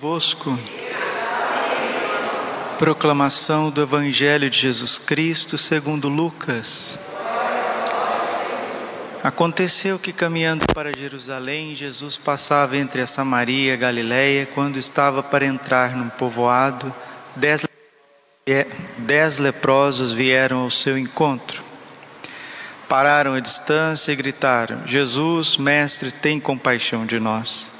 Vosco. Proclamação do Evangelho de Jesus Cristo segundo Lucas. Aconteceu que caminhando para Jerusalém, Jesus passava entre a Samaria e a Galiléia, quando estava para entrar num povoado, dez, dez leprosos vieram ao seu encontro. Pararam à distância e gritaram: Jesus, mestre, tem compaixão de nós.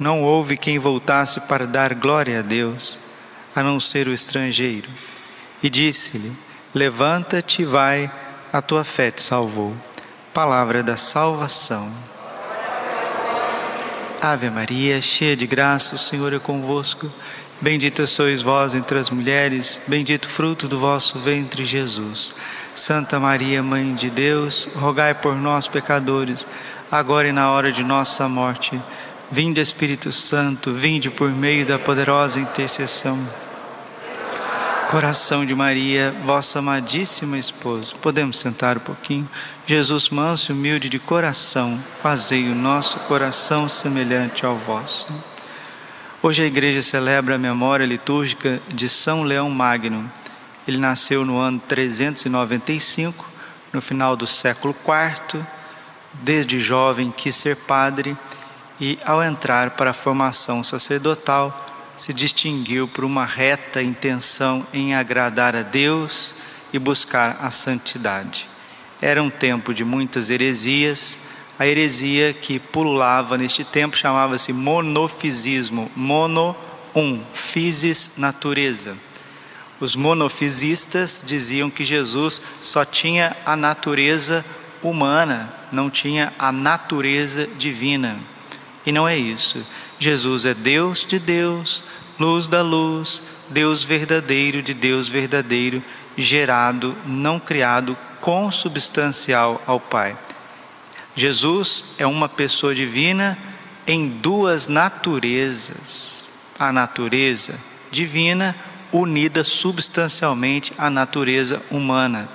Não houve quem voltasse para dar glória a Deus, a não ser o estrangeiro. E disse-lhe: Levanta-te vai, a tua fé te salvou. Palavra da salvação. Ave Maria, cheia de graça, o Senhor é convosco. Bendita sois vós entre as mulheres, bendito fruto do vosso ventre, Jesus. Santa Maria, Mãe de Deus, rogai por nós, pecadores, agora e na hora de nossa morte. Vinde Espírito Santo, vinde por meio da poderosa intercessão. Coração de Maria, vossa amadíssima esposa. Podemos sentar um pouquinho? Jesus manso e humilde de coração, fazei o nosso coração semelhante ao vosso. Hoje a igreja celebra a memória litúrgica de São Leão Magno. Ele nasceu no ano 395, no final do século IV. Desde jovem quis ser padre e, ao entrar para a formação sacerdotal, se distinguiu por uma reta intenção em agradar a Deus e buscar a santidade. Era um tempo de muitas heresias. A heresia que pululava neste tempo chamava-se monofisismo. Mono, um, physis, natureza. Os monofisistas diziam que Jesus só tinha a natureza humana, não tinha a natureza divina. E não é isso. Jesus é Deus de Deus, luz da luz, Deus verdadeiro de Deus verdadeiro, gerado, não criado, consubstancial ao Pai. Jesus é uma pessoa divina em duas naturezas. A natureza divina unida substancialmente à natureza humana.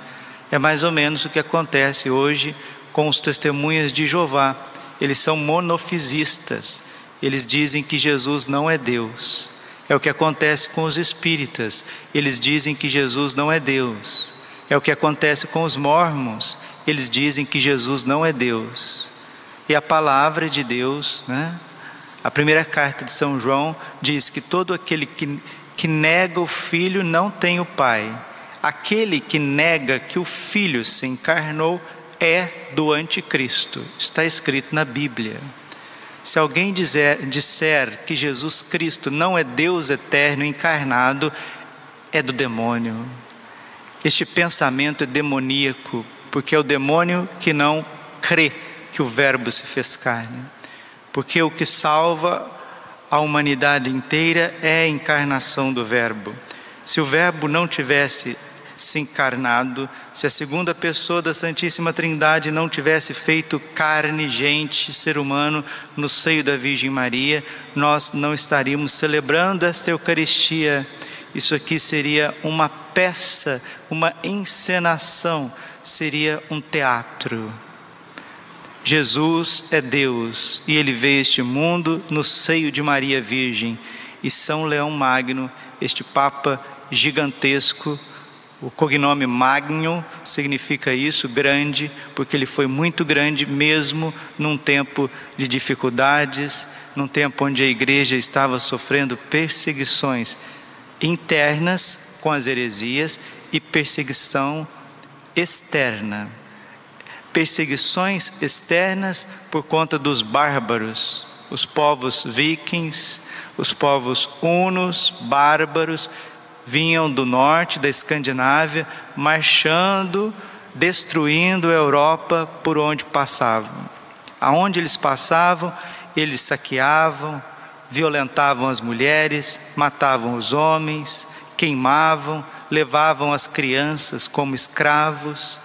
É mais ou menos o que acontece hoje com os testemunhas de Jeová eles são monofisistas. Eles dizem que Jesus não é Deus. É o que acontece com os espíritas. Eles dizem que Jesus não é Deus. É o que acontece com os mormons. Eles dizem que Jesus não é Deus. E a palavra de Deus, né? A primeira carta de São João diz que todo aquele que, que nega o filho não tem o pai. Aquele que nega que o filho se encarnou é do anticristo. Está escrito na Bíblia. Se alguém dizer, disser que Jesus Cristo não é Deus eterno encarnado, é do demônio. Este pensamento é demoníaco, porque é o demônio que não crê que o Verbo se fez carne. Porque o que salva a humanidade inteira é a encarnação do Verbo. Se o Verbo não tivesse se encarnado, se a segunda pessoa da Santíssima Trindade não tivesse feito carne, gente, ser humano no seio da Virgem Maria, nós não estaríamos celebrando esta Eucaristia. Isso aqui seria uma peça, uma encenação, seria um teatro. Jesus é Deus e ele veio este mundo no seio de Maria Virgem. E São Leão Magno, este Papa gigantesco, o cognome Magno significa isso, grande, porque ele foi muito grande mesmo num tempo de dificuldades, num tempo onde a igreja estava sofrendo perseguições internas com as heresias e perseguição externa. Perseguições externas por conta dos bárbaros, os povos vikings, os povos hunos, bárbaros, vinham do norte da Escandinávia, marchando, destruindo a Europa por onde passavam. Aonde eles passavam, eles saqueavam, violentavam as mulheres, matavam os homens, queimavam, levavam as crianças como escravos.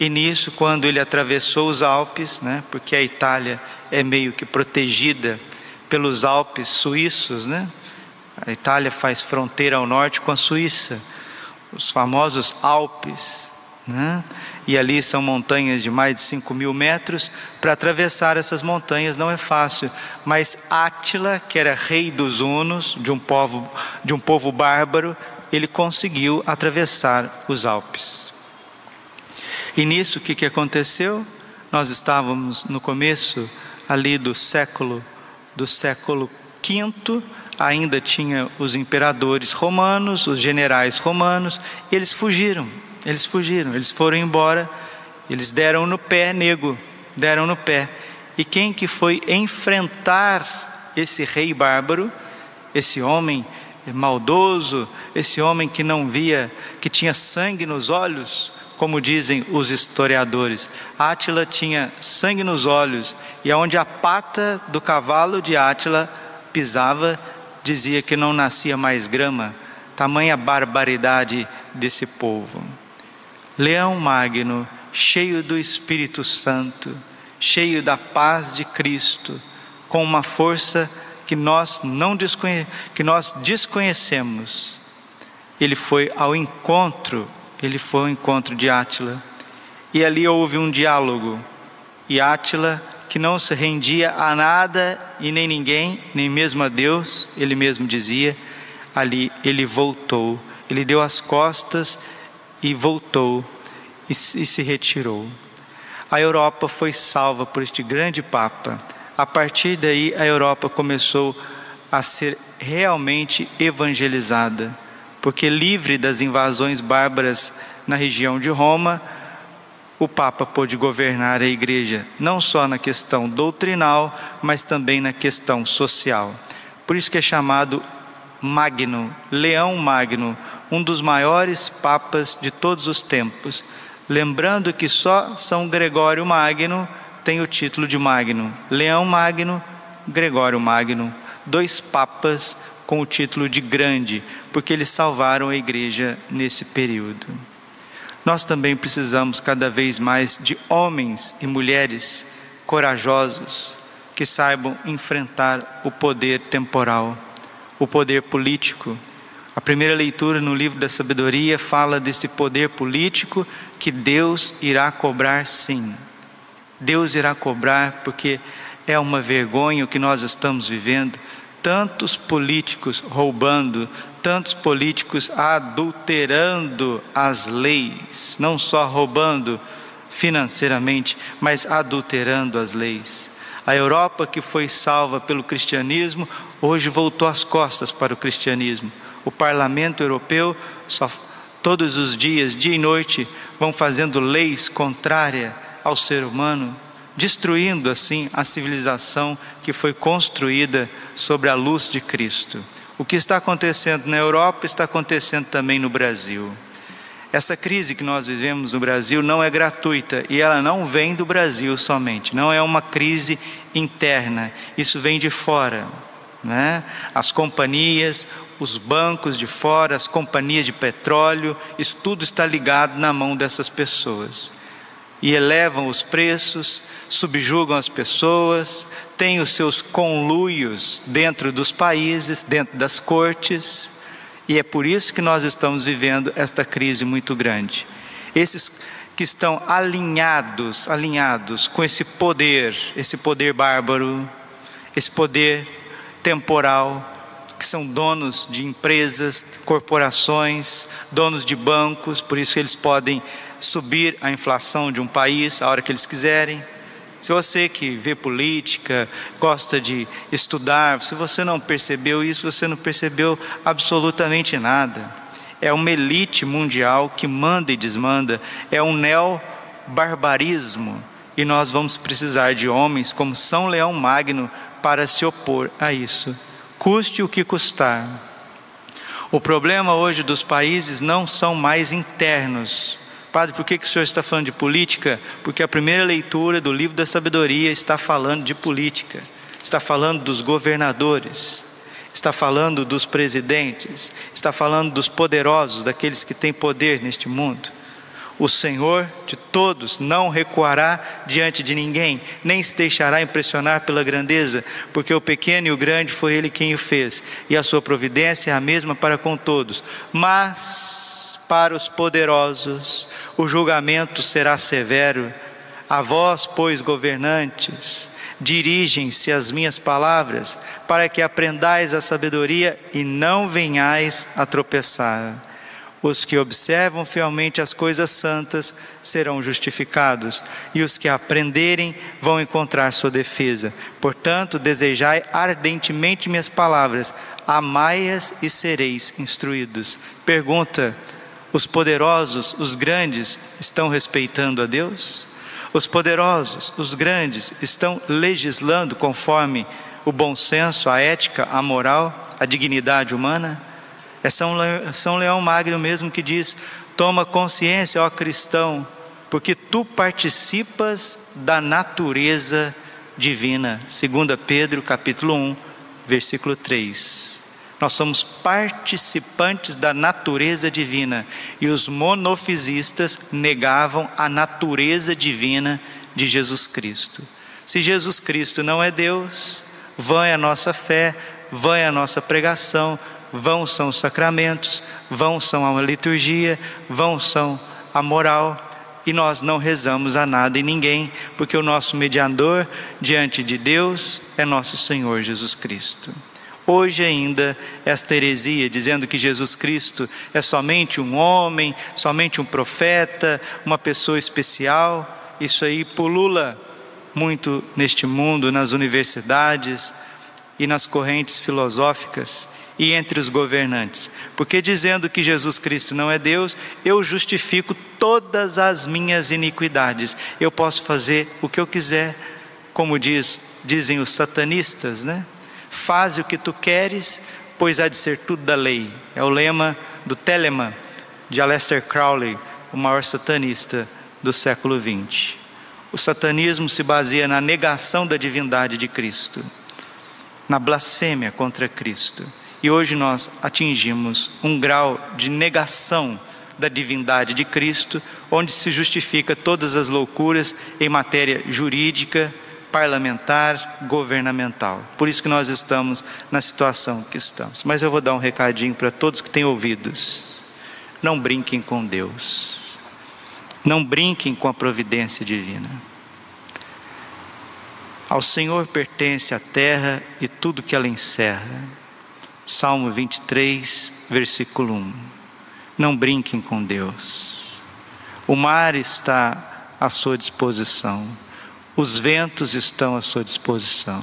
E nisso, quando ele atravessou os Alpes, né, porque a Itália é meio que protegida pelos Alpes suíços, né? A Itália faz fronteira ao norte com a Suíça, os famosos Alpes, né? E ali são montanhas de mais de 5 mil metros. Para atravessar essas montanhas não é fácil, mas Átila, que era rei dos Hunos, de um povo, de um povo bárbaro, ele conseguiu atravessar os Alpes. E nisso o que, que aconteceu? Nós estávamos no começo ali do século do século V, ainda tinha os imperadores romanos, os generais romanos, eles fugiram, eles fugiram, eles foram embora, eles deram no pé nego, deram no pé. E quem que foi enfrentar esse rei bárbaro, esse homem maldoso, esse homem que não via, que tinha sangue nos olhos, como dizem os historiadores. Átila tinha sangue nos olhos, e aonde a pata do cavalo de Átila pisava, dizia que não nascia mais grama, tamanha barbaridade desse povo. Leão Magno, cheio do Espírito Santo, cheio da paz de Cristo, com uma força que nós não desconhe que nós desconhecemos. Ele foi ao encontro ele foi ao encontro de Átila. E ali houve um diálogo. E Átila, que não se rendia a nada e nem ninguém, nem mesmo a Deus, ele mesmo dizia, ali ele voltou. Ele deu as costas e voltou e, se retirou. A Europa foi salva por este grande Papa. A partir daí, a Europa começou a ser realmente evangelizada porque livre das invasões bárbaras na região de Roma, o Papa pôde governar a igreja não só na questão doutrinal, mas também na questão social. Por isso que é chamado Magno, Leão Magno, um dos maiores papas de todos os tempos. Lembrando que só São Gregório Magno tem o título de Magno. Leão Magno, Gregório Magno, dois papas com o título de grande, porque eles salvaram a igreja nesse período. Nós também precisamos cada vez mais de homens e mulheres corajosos que saibam enfrentar o poder temporal, o poder político. A primeira leitura no livro da sabedoria fala desse poder político que Deus irá cobrar sim. Deus irá cobrar porque é uma vergonha o que nós estamos vivendo tantos políticos roubando, tantos políticos adulterando as leis, não só roubando financeiramente, mas adulterando as leis. A Europa que foi salva pelo cristianismo, hoje voltou as costas para o cristianismo. O parlamento europeu, só, todos os dias, dia e noite, vão fazendo leis contrárias ao ser humano, destruindo assim a civilização que foi construída sobre a luz de Cristo. O que está acontecendo na Europa está acontecendo também no Brasil. Essa crise que nós vivemos no Brasil não é gratuita e ela não vem do Brasil somente, não é uma crise interna, isso vem de fora. Né? As companhias, os bancos de fora, as companhias de petróleo, isso tudo está ligado na mão dessas pessoas e elevam os preços, subjugam as pessoas, têm os seus conluios dentro dos países, dentro das cortes, e é por isso que nós estamos vivendo esta crise muito grande. Esses que estão alinhados, alinhados com esse poder, esse poder bárbaro, esse poder temporal, que são donos de empresas, corporações, donos de bancos, por isso eles podem subir a inflação de um país a hora que eles quiserem. Se você que vê política, gosta de estudar, se você não percebeu isso, você não percebeu absolutamente nada. É uma elite mundial que manda e desmanda, é um neo-barbarismo, e nós vamos precisar de homens como São Leão Magno para se opor a isso, custe o que custar. O problema hoje dos países não são mais internos, Padre, por que, que o senhor está falando de política? Porque a primeira leitura do livro da sabedoria está falando de política, está falando dos governadores. está falando dos presidentes, está falando dos poderosos, daqueles que têm poder neste mundo. O Senhor de todos não recuará diante de ninguém, nem se deixará impressionar pela grandeza, porque o pequeno e o grande foi Ele quem o fez, e a sua providência é a mesma para com todos. Mas para os poderosos o julgamento será severo. A vós, pois, governantes, dirigem-se as minhas palavras, para que aprendais a sabedoria e não venhais a tropeçar. Os que observam fielmente as coisas santas serão justificados, e os que aprenderem vão encontrar sua defesa. Portanto, desejai ardentemente minhas palavras, amai-as e sereis instruídos. Pergunta: os poderosos, os grandes, estão respeitando a Deus? Os poderosos, os grandes, estão legislando conforme o bom senso, a ética, a moral, a dignidade humana? É São, São Leão Magno mesmo que diz: toma consciência, ó cristão, porque tu participas da natureza divina. 2 Pedro capítulo 1, versículo 3. Nós somos participantes da natureza divina e os monofisistas negavam a natureza divina de Jesus Cristo. Se Jesus Cristo não é Deus, vã é a nossa fé, vã é a nossa pregação, vão são os sacramentos, vão são a liturgia, vão são a moral, e nós não rezamos a nada e ninguém, porque o nosso mediador diante de Deus é nosso Senhor Jesus Cristo. Hoje ainda, esta heresia dizendo que Jesus Cristo é somente um homem, somente um profeta, uma pessoa especial, isso aí pulula muito neste mundo, nas universidades e nas correntes filosóficas e entre os governantes. Porque dizendo que Jesus Cristo não é Deus, eu justifico todas as minhas iniquidades. Eu posso fazer o que eu quiser, como diz, dizem os satanistas, né? Faze o que tu queres, pois há de ser tudo da lei. É o lema do Telemann, de Aleister Crowley, o maior satanista do século XX. O satanismo se baseia na negação da divindade de Cristo, na blasfêmia contra Cristo. E hoje nós atingimos um grau de negação da divindade de Cristo, onde se justifica todas as loucuras em matéria jurídica, parlamentar, governamental. Por isso que nós estamos na situação que estamos. Mas eu vou dar um recadinho para todos que têm ouvidos. Não brinquem com Deus. Não brinquem com a providência divina. Ao Senhor pertence a terra e tudo que ela encerra. Salmo 23, versículo 1. Não brinquem com Deus. O mar está à sua disposição, os ventos estão à sua disposição,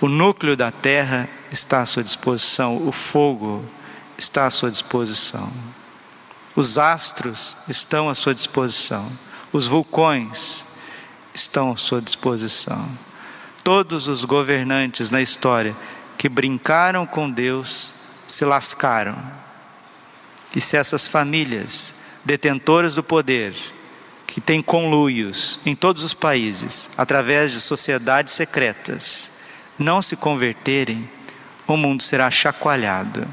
o núcleo da terra está à sua disposição, o fogo está à sua disposição, os astros estão à sua disposição, os vulcões estão à sua disposição. Todos os governantes na história que brincaram com Deus se lascaram. E se essas famílias detentoras do poder, que têm conluios em todos os países, através de sociedades secretas, não se converterem, o mundo será chacoalhado.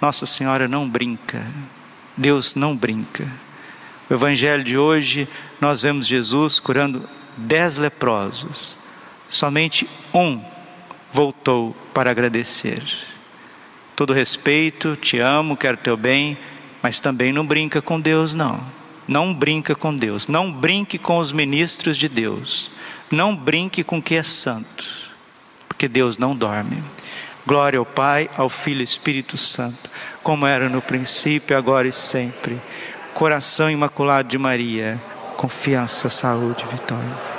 Nossa Senhora não brinca, Deus não brinca. O Evangelho de hoje, nós vemos Jesus curando dez leprosos, somente um voltou para agradecer. Todo respeito, te amo, quero teu bem, mas também não brinca com Deus, não. Não brinca com Deus. Não brinque com os ministros de Deus. Não brinque com o que é santo, porque Deus não dorme. Glória ao Pai, ao Filho e Espírito Santo, como era no princípio, agora e sempre. Coração imaculado de Maria, confiança, saúde, vitória.